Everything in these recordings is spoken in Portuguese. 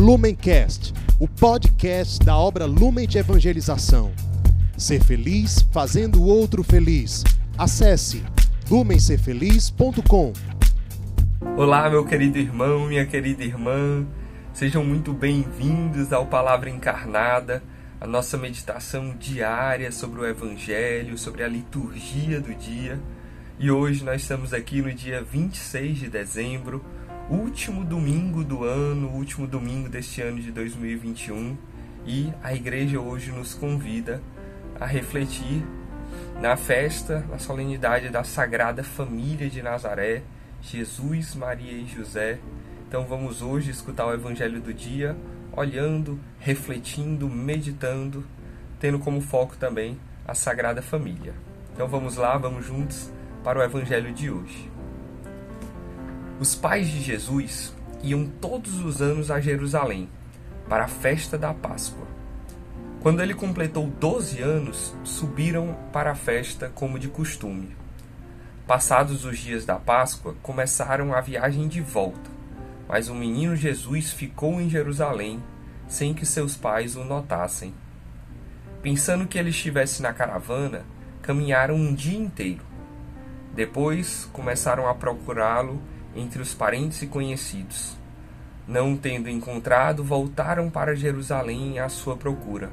Lumencast, o podcast da obra Lumen de Evangelização. Ser feliz fazendo o outro feliz. Acesse lumencerfeliz.com. Olá, meu querido irmão, minha querida irmã. Sejam muito bem-vindos ao Palavra Encarnada, a nossa meditação diária sobre o Evangelho, sobre a liturgia do dia. E hoje nós estamos aqui no dia 26 de dezembro, último domingo do ano, último domingo deste ano de 2021, e a igreja hoje nos convida a refletir na festa, na solenidade da Sagrada Família de Nazaré, Jesus, Maria e José. Então vamos hoje escutar o evangelho do dia, olhando, refletindo, meditando, tendo como foco também a Sagrada Família. Então vamos lá, vamos juntos para o evangelho de hoje. Os pais de Jesus iam todos os anos a Jerusalém para a festa da Páscoa. Quando ele completou 12 anos, subiram para a festa como de costume. Passados os dias da Páscoa, começaram a viagem de volta, mas o menino Jesus ficou em Jerusalém sem que seus pais o notassem. Pensando que ele estivesse na caravana, caminharam um dia inteiro. Depois começaram a procurá-lo entre os parentes e conhecidos. Não tendo encontrado, voltaram para Jerusalém à sua procura.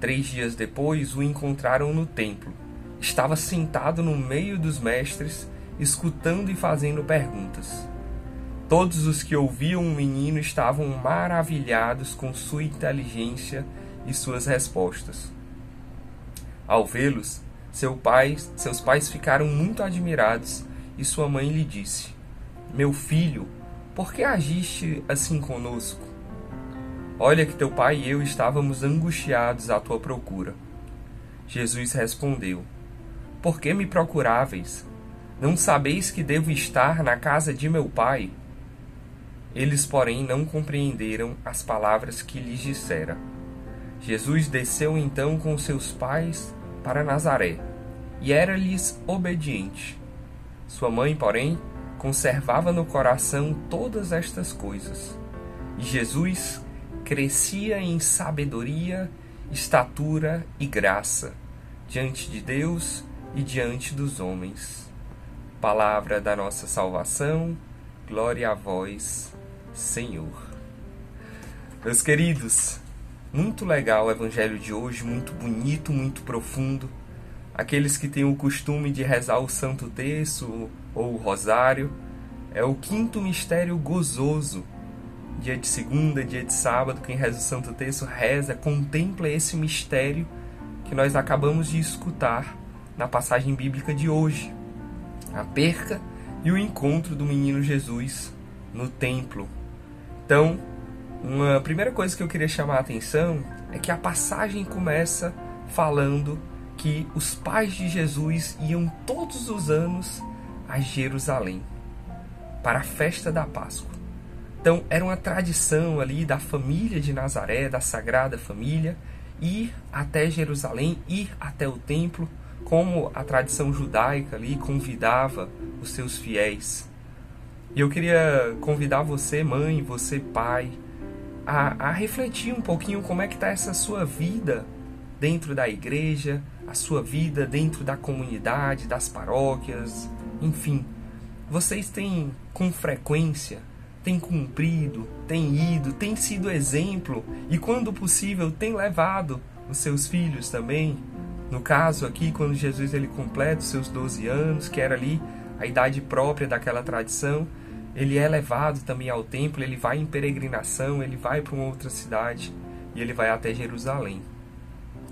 Três dias depois o encontraram no templo. Estava sentado no meio dos mestres, escutando e fazendo perguntas. Todos os que ouviam o menino estavam maravilhados com sua inteligência e suas respostas. Ao vê-los, seu pai, seus pais ficaram muito admirados e sua mãe lhe disse: meu filho, por que agiste assim conosco? Olha que teu pai e eu estávamos angustiados à tua procura. Jesus respondeu: Por que me procuráveis? Não sabeis que devo estar na casa de meu pai? Eles, porém, não compreenderam as palavras que lhes dissera. Jesus desceu então com seus pais para Nazaré, e era-lhes obediente. Sua mãe, porém, conservava no coração todas estas coisas. E Jesus crescia em sabedoria, estatura e graça diante de Deus e diante dos homens. Palavra da nossa salvação, glória a vós, Senhor. Meus queridos, muito legal o evangelho de hoje, muito bonito, muito profundo. Aqueles que têm o costume de rezar o Santo Terço ou o Rosário, é o quinto mistério gozoso. Dia de segunda, dia de sábado, quem reza o Santo Terço reza, contempla esse mistério que nós acabamos de escutar na passagem bíblica de hoje. A perca e o encontro do menino Jesus no templo. Então, uma primeira coisa que eu queria chamar a atenção é que a passagem começa falando que os pais de Jesus iam todos os anos a Jerusalém para a festa da Páscoa. Então, era uma tradição ali da família de Nazaré, da Sagrada Família, ir até Jerusalém, ir até o templo, como a tradição judaica ali convidava os seus fiéis. E eu queria convidar você, mãe, você, pai, a, a refletir um pouquinho como é que está essa sua vida dentro da igreja, a sua vida dentro da comunidade, das paróquias, enfim, vocês têm com frequência, têm cumprido, têm ido, têm sido exemplo e, quando possível, têm levado os seus filhos também. No caso aqui, quando Jesus ele completa os seus 12 anos, que era ali a idade própria daquela tradição, ele é levado também ao templo, ele vai em peregrinação, ele vai para uma outra cidade e ele vai até Jerusalém.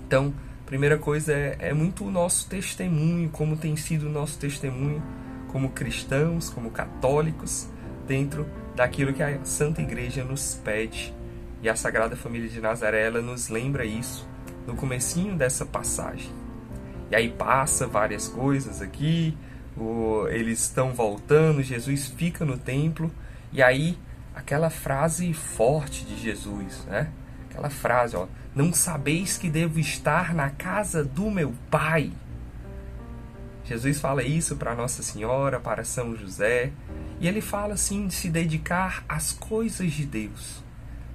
Então, primeira coisa é, é muito o nosso testemunho, como tem sido o nosso testemunho como cristãos, como católicos, dentro daquilo que a Santa Igreja nos pede. E a Sagrada Família de Nazaré ela nos lembra isso no comecinho dessa passagem. E aí passa várias coisas aqui, eles estão voltando, Jesus fica no templo, e aí aquela frase forte de Jesus, né? Aquela frase, ó, não sabeis que devo estar na casa do meu Pai. Jesus fala isso para Nossa Senhora, para São José, e ele fala assim de se dedicar às coisas de Deus.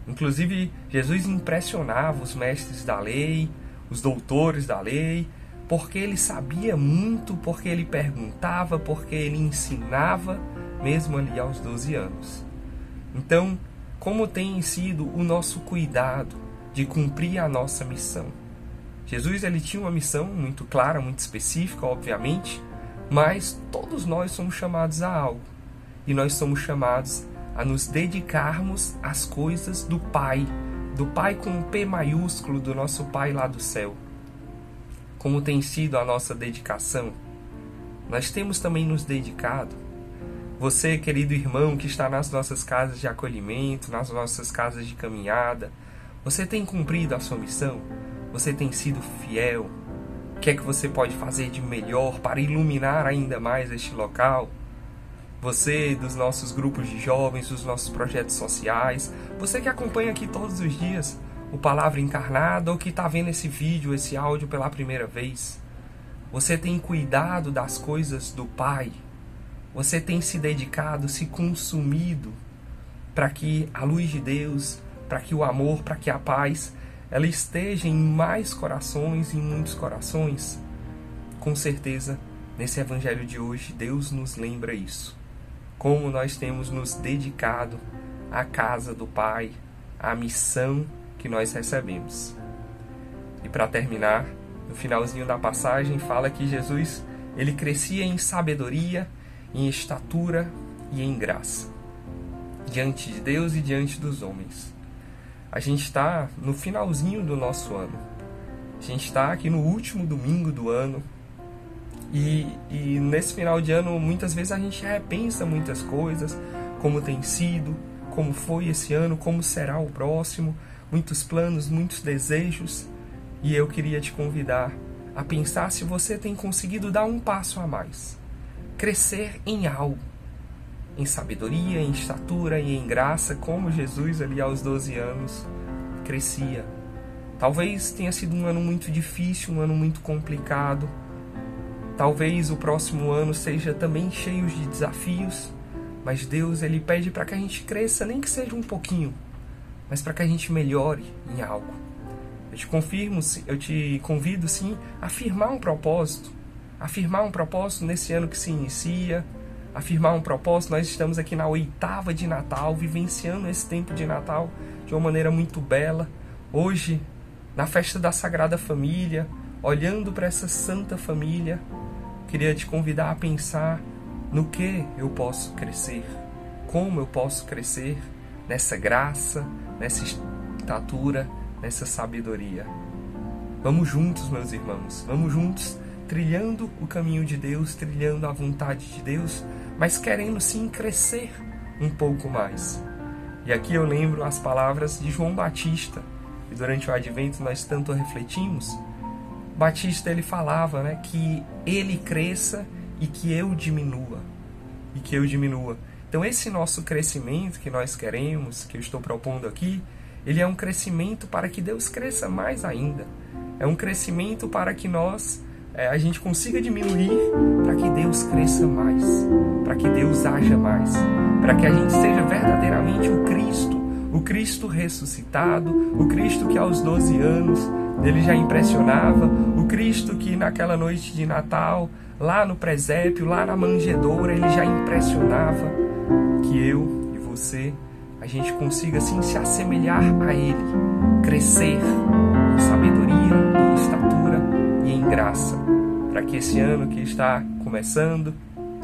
Inclusive, Jesus impressionava os mestres da lei, os doutores da lei, porque ele sabia muito, porque ele perguntava, porque ele ensinava, mesmo ali aos 12 anos. Então, como tem sido o nosso cuidado de cumprir a nossa missão? Jesus ele tinha uma missão muito clara, muito específica, obviamente, mas todos nós somos chamados a algo. E nós somos chamados a nos dedicarmos às coisas do Pai, do Pai com um P maiúsculo, do nosso Pai lá do céu. Como tem sido a nossa dedicação? Nós temos também nos dedicado. Você, querido irmão, que está nas nossas casas de acolhimento, nas nossas casas de caminhada, você tem cumprido a sua missão? Você tem sido fiel? O que é que você pode fazer de melhor para iluminar ainda mais este local? você dos nossos grupos de jovens, dos nossos projetos sociais, você que acompanha aqui todos os dias o Palavra Encarnada ou que está vendo esse vídeo, esse áudio pela primeira vez. Você tem cuidado das coisas do Pai. Você tem se dedicado, se consumido para que a luz de Deus, para que o amor, para que a paz, ela esteja em mais corações, em muitos corações. Com certeza, nesse evangelho de hoje, Deus nos lembra isso como nós temos nos dedicado à casa do Pai, à missão que nós recebemos. E para terminar, no finalzinho da passagem fala que Jesus, ele crescia em sabedoria, em estatura e em graça, diante de Deus e diante dos homens. A gente está no finalzinho do nosso ano. A gente está aqui no último domingo do ano, e, e nesse final de ano, muitas vezes a gente repensa muitas coisas, como tem sido, como foi esse ano, como será o próximo, muitos planos, muitos desejos. E eu queria te convidar a pensar se você tem conseguido dar um passo a mais, crescer em algo, em sabedoria, em estatura e em graça, como Jesus ali aos 12 anos crescia. Talvez tenha sido um ano muito difícil, um ano muito complicado, Talvez o próximo ano seja também cheio de desafios, mas Deus ele pede para que a gente cresça, nem que seja um pouquinho, mas para que a gente melhore em algo. Eu te confirmo, eu te convido sim a afirmar um propósito, afirmar um propósito nesse ano que se inicia, afirmar um propósito. Nós estamos aqui na oitava de Natal, vivenciando esse tempo de Natal de uma maneira muito bela. Hoje, na festa da Sagrada Família, olhando para essa Santa Família, queria te convidar a pensar no que eu posso crescer, como eu posso crescer nessa graça, nessa estatura, nessa sabedoria. Vamos juntos, meus irmãos, vamos juntos trilhando o caminho de Deus, trilhando a vontade de Deus, mas querendo sim crescer um pouco mais. E aqui eu lembro as palavras de João Batista, e durante o advento nós tanto refletimos Batista ele falava, né, que ele cresça e que eu diminua, e que eu diminua. Então esse nosso crescimento que nós queremos, que eu estou propondo aqui, ele é um crescimento para que Deus cresça mais ainda. É um crescimento para que nós é, a gente consiga diminuir para que Deus cresça mais, para que Deus haja mais, para que a gente seja verdadeiramente o Cristo, o Cristo ressuscitado, o Cristo que aos 12 anos ele já impressionava, o Cristo que naquela noite de Natal, lá no presépio, lá na manjedoura, ele já impressionava que eu e você, a gente consiga assim se assemelhar a ele, crescer graça, para que esse ano que está começando,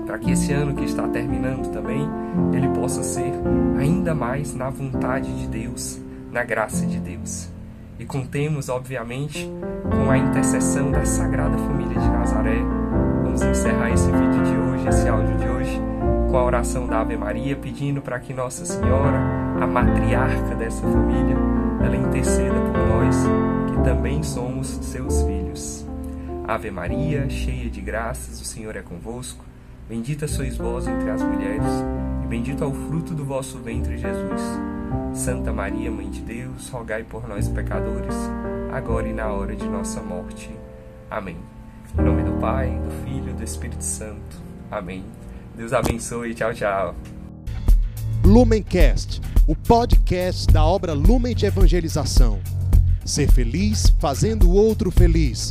para que esse ano que está terminando também, ele possa ser ainda mais na vontade de Deus, na graça de Deus. E contemos, obviamente, com a intercessão da Sagrada Família de Nazaré. Vamos encerrar esse vídeo de hoje, esse áudio de hoje, com a oração da Ave Maria, pedindo para que Nossa Senhora, a matriarca dessa família, ela interceda por nós, que também somos seus filhos. Ave Maria, cheia de graças, o Senhor é convosco. Bendita sois vós entre as mulheres, e bendito é o fruto do vosso ventre, Jesus. Santa Maria, Mãe de Deus, rogai por nós, pecadores, agora e na hora de nossa morte. Amém. Em nome do Pai, do Filho e do Espírito Santo. Amém. Deus abençoe. Tchau, tchau. Lumencast, o podcast da obra Lumen de Evangelização. Ser feliz fazendo o outro feliz.